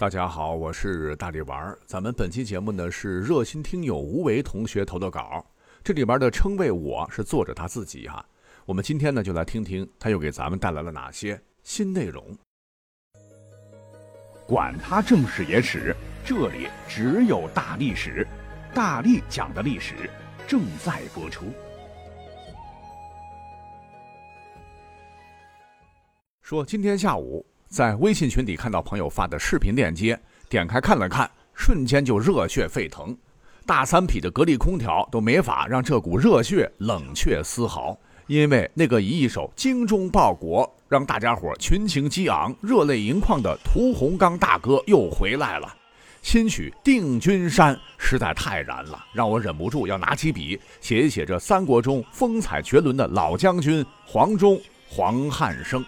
大家好，我是大力丸。咱们本期节目呢是热心听友吴为同学投的稿，这里边的称谓我是作者他自己哈。我们今天呢就来听听他又给咱们带来了哪些新内容。管他正史野史，这里只有大历史，大力讲的历史正在播出。说今天下午。在微信群里看到朋友发的视频链接，点开看了看，瞬间就热血沸腾。大三匹的格力空调都没法让这股热血冷却丝毫，因为那个以一首精忠报国让大家伙群情激昂、热泪盈眶的屠洪刚大哥又回来了。新曲《定军山》实在太燃了，让我忍不住要拿起笔写一写这三国中风采绝伦的老将军黄忠黄汉升。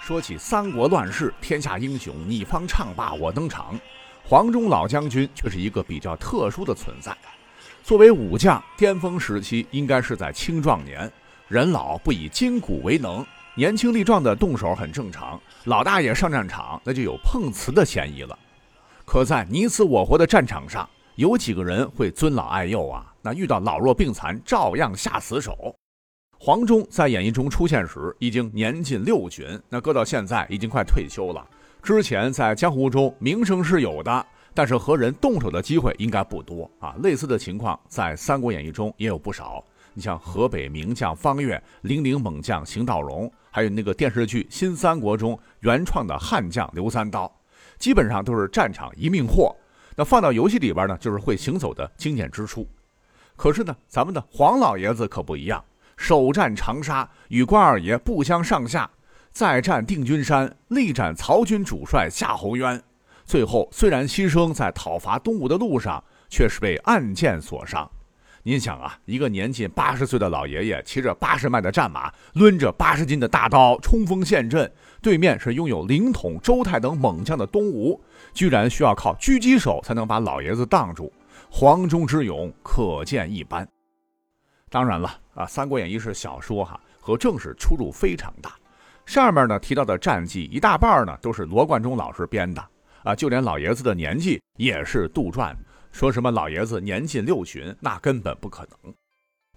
说起三国乱世，天下英雄你方唱罢我登场，黄忠老将军却是一个比较特殊的存在。作为武将，巅峰时期应该是在青壮年，人老不以筋骨为能，年轻力壮的动手很正常。老大爷上战场，那就有碰瓷的嫌疑了。可在你死我活的战场上，有几个人会尊老爱幼啊？那遇到老弱病残，照样下死手。黄忠在演义中出现时已经年近六旬，那搁到现在已经快退休了。之前在江湖中名声是有的，但是和人动手的机会应该不多啊。类似的情况在《三国演义》中也有不少。你像河北名将方悦、零陵猛将邢道荣，还有那个电视剧《新三国》中原创的悍将刘三刀，基本上都是战场一命货。那放到游戏里边呢，就是会行走的经典之处。可是呢，咱们的黄老爷子可不一样。首战长沙，与关二爷不相上下；再战定军山，力斩曹军主帅夏侯渊。最后虽然牺牲在讨伐东吴的路上，却是被暗箭所伤。您想啊，一个年近八十岁的老爷爷，骑着八十迈的战马，抡着八十斤的大刀冲锋陷阵，对面是拥有凌统、周泰等猛将的东吴，居然需要靠狙击手才能把老爷子挡住。黄忠之勇可见一斑。当然了啊，《三国演义》是小说哈，和正史出入非常大。上面呢提到的战绩一大半呢都是罗贯中老师编的啊，就连老爷子的年纪也是杜撰，说什么老爷子年近六旬，那根本不可能。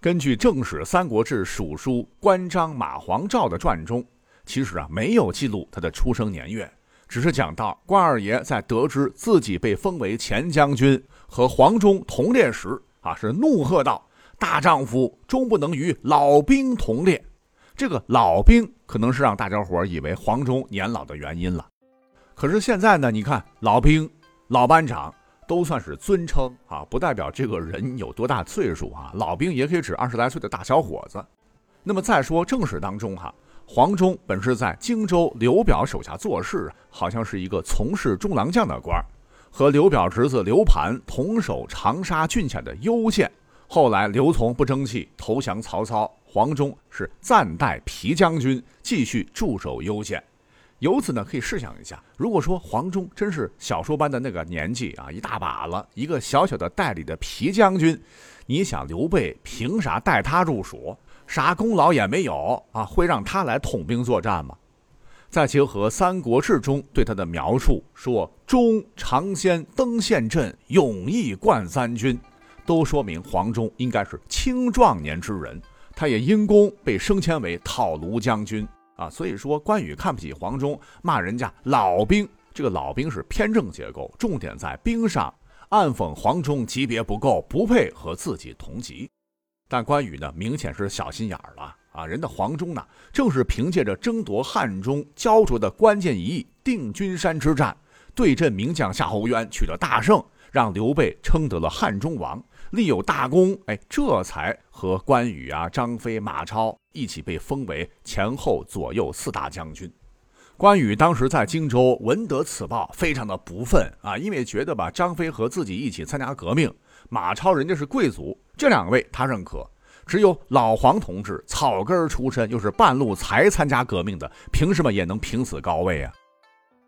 根据正史《三国志》蜀书关张马黄赵的传中，其实啊没有记录他的出生年月，只是讲到关二爷在得知自己被封为前将军和黄忠同列时啊，是怒喝道。大丈夫终不能与老兵同列，这个老兵可能是让大家伙以为黄忠年老的原因了。可是现在呢，你看老兵、老班长都算是尊称啊，不代表这个人有多大岁数啊。老兵也可以指二十来岁的大小伙子。那么再说正史当中哈，黄忠本是在荆州刘表手下做事，好像是一个从事中郎将的官和刘表侄子刘盘同守长沙郡下的攸县。后来刘琮不争气，投降曹操。黄忠是暂代皮将军，继续驻守攸县。由此呢，可以试想一下，如果说黄忠真是小说般的那个年纪啊，一大把了，一个小小的代理的皮将军，你想刘备凭啥带他入蜀？啥功劳也没有啊，会让他来统兵作战吗？再结合《三国志》中对他的描述，说忠常鲜登陷阵，勇毅冠三军。都说明黄忠应该是青壮年之人，他也因功被升迁为讨卢将军啊。所以说关羽看不起黄忠，骂人家老兵。这个老兵是偏正结构，重点在兵上，暗讽黄忠级别不够，不配和自己同级。但关羽呢，明显是小心眼儿了啊。人的黄忠呢，正是凭借着争夺汉中焦灼的关键一役定军山之战，对阵名将夏侯渊，取得大胜，让刘备称得了汉中王。立有大功，哎，这才和关羽啊、张飞、马超一起被封为前后左右四大将军。关羽当时在荆州闻得此报，非常的不忿啊，因为觉得吧，张飞和自己一起参加革命，马超人家是贵族，这两位他认可，只有老黄同志草根出身，又是半路才参加革命的，凭什么也能凭此高位啊？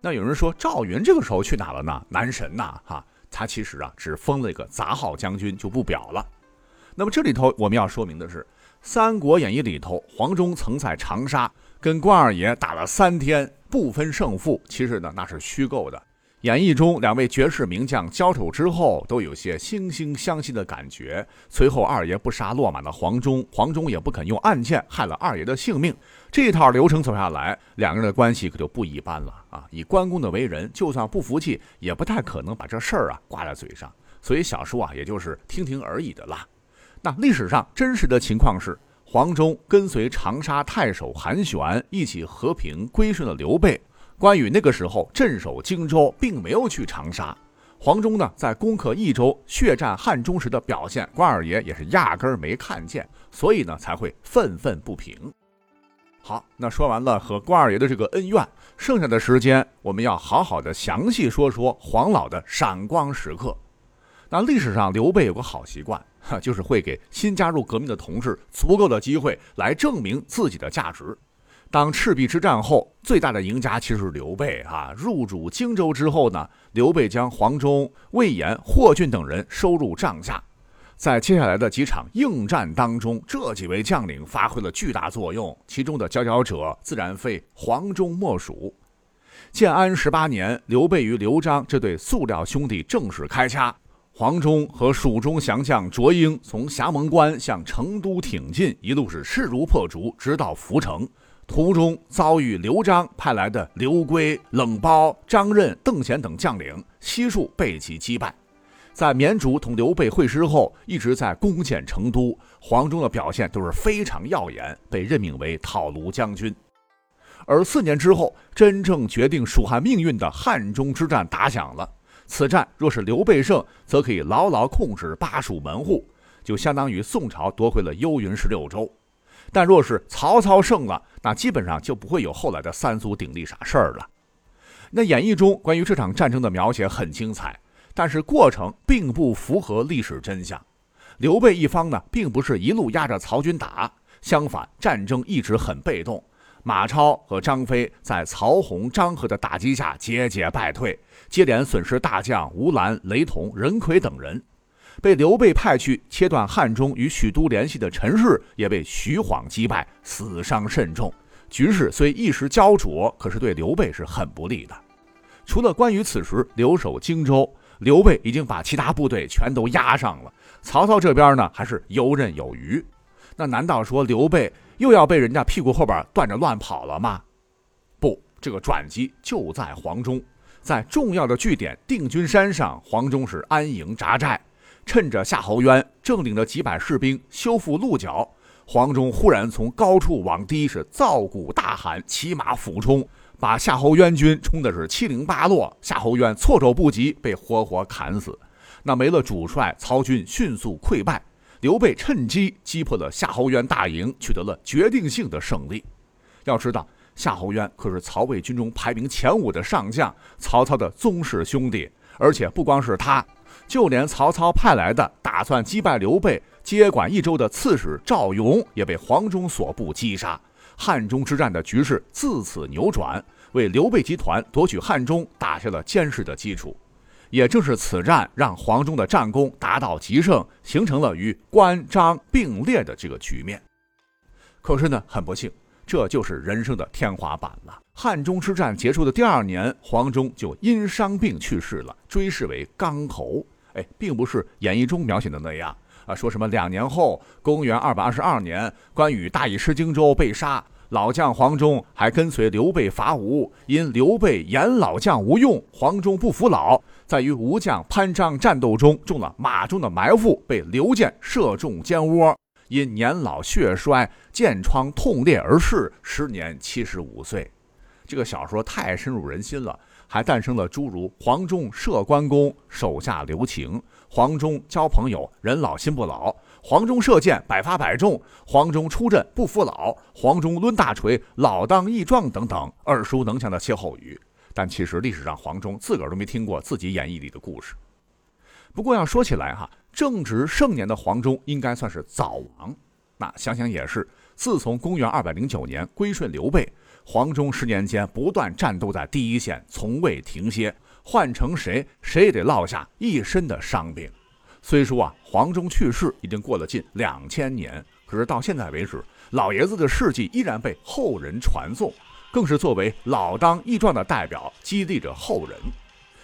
那有人说赵云这个时候去哪了呢？男神呐，哈。他其实啊，只封了一个杂号将军，就不表了。那么这里头我们要说明的是，《三国演义》里头，黄忠曾在长沙跟关二爷打了三天，不分胜负，其实呢那是虚构的。演义中两位绝世名将交手之后，都有些惺惺相惜的感觉。随后二爷不杀落马的黄忠，黄忠也不肯用暗箭害了二爷的性命。这套流程走下来，两个人的关系可就不一般了啊！以关公的为人，就算不服气，也不太可能把这事儿啊挂在嘴上。所以小说啊，也就是听听而已的啦。那历史上真实的情况是，黄忠跟随长沙太守韩玄一起和平归顺了刘备。关羽那个时候镇守荆州，并没有去长沙。黄忠呢，在攻克益州、血战汉中时的表现，关二爷也是压根儿没看见，所以呢，才会愤愤不平。好，那说完了和关二爷的这个恩怨，剩下的时间我们要好好的详细说说黄老的闪光时刻。那历史上刘备有个好习惯，哈，就是会给新加入革命的同志足够的机会来证明自己的价值。当赤壁之战后，最大的赢家其实是刘备啊。入主荆州之后呢，刘备将黄忠、魏延、霍峻等人收入帐下。在接下来的几场硬战当中，这几位将领发挥了巨大作用，其中的佼佼者自然非黄忠莫属。建安十八年，刘备与刘璋这对塑料兄弟正式开掐。黄忠和蜀中降将卓英从霞蒙关向成都挺进，一路是势如破竹，直到涪城。途中遭遇刘璋派来的刘圭、冷苞、张任、邓贤等将领，悉数被其击败。在绵竹同刘备会师后，一直在攻陷成都。黄忠的表现都是非常耀眼，被任命为讨卢将军。而四年之后，真正决定蜀汉命运的汉中之战打响了。此战若是刘备胜，则可以牢牢控制巴蜀门户，就相当于宋朝夺回了幽云十六州。但若是曹操胜了，那基本上就不会有后来的三足鼎立啥事儿了。那演义中关于这场战争的描写很精彩，但是过程并不符合历史真相。刘备一方呢，并不是一路压着曹军打，相反，战争一直很被动。马超和张飞在曹洪、张合的打击下节节败退，接连损失大将吴兰、雷同、任奎等人。被刘备派去切断汉中与许都联系的陈氏，也被徐晃击败，死伤甚重。局势虽一时焦灼，可是对刘备是很不利的。除了关羽此时留守荆州，刘备已经把其他部队全都压上了。曹操这边呢，还是游刃有余。那难道说刘备又要被人家屁股后边断着乱跑了吗？不，这个转机就在黄忠，在重要的据点定军山上，黄忠是安营扎寨。趁着夏侯渊正领着几百士兵修复鹿角，黄忠忽然从高处往低是造鼓大喊，骑马俯冲，把夏侯渊军冲的是七零八落。夏侯渊措手不及，被活活砍死。那没了主帅，曹军迅速溃败。刘备趁机击破了夏侯渊大营，取得了决定性的胜利。要知道，夏侯渊可是曹魏军中排名前五的上将，曹操的宗室兄弟，而且不光是他。就连曹操派来的打算击败刘备、接管益州的刺史赵勇，也被黄忠所部击杀。汉中之战的局势自此扭转，为刘备集团夺取汉中打下了坚实的基础。也正是此战，让黄忠的战功达到极盛，形成了与关张并列的这个局面。可是呢，很不幸，这就是人生的天花板了。汉中之战结束的第二年，黄忠就因伤病去世了，追谥为刚侯。哎，并不是演义中描写的那样啊！说什么两年后，公元二百二十二年，关羽大意失荆州被杀，老将黄忠还跟随刘备伐吴，因刘备言老将无用，黄忠不服老，在与吴将潘璋战斗中中了马中的埋伏，被刘建射中肩窝，因年老血衰，箭疮痛裂而逝，时年七十五岁。这个小说太深入人心了。还诞生了诸如黄忠射关公手下留情、黄忠交朋友人老心不老、黄忠射箭百发百中、黄忠出阵不服老、黄忠抡大锤老当益壮等等耳熟能详的歇后语。但其实历史上黄忠自个儿都没听过自己演绎里的故事。不过要说起来哈，正值盛年的黄忠应该算是早亡。那想想也是，自从公元二百零九年归顺刘备。黄忠十年间不断战斗在第一线，从未停歇。换成谁，谁也得落下一身的伤病。虽说啊，黄忠去世已经过了近两千年，可是到现在为止，老爷子的事迹依然被后人传颂。更是作为老当益壮的代表，激励着后人。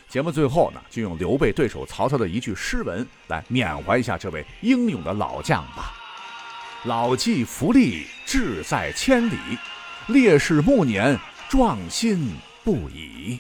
节目最后呢，就用刘备对手曹操的一句诗文来缅怀一下这位英勇的老将吧：“老骥伏枥，志在千里；烈士暮年，壮心不已。”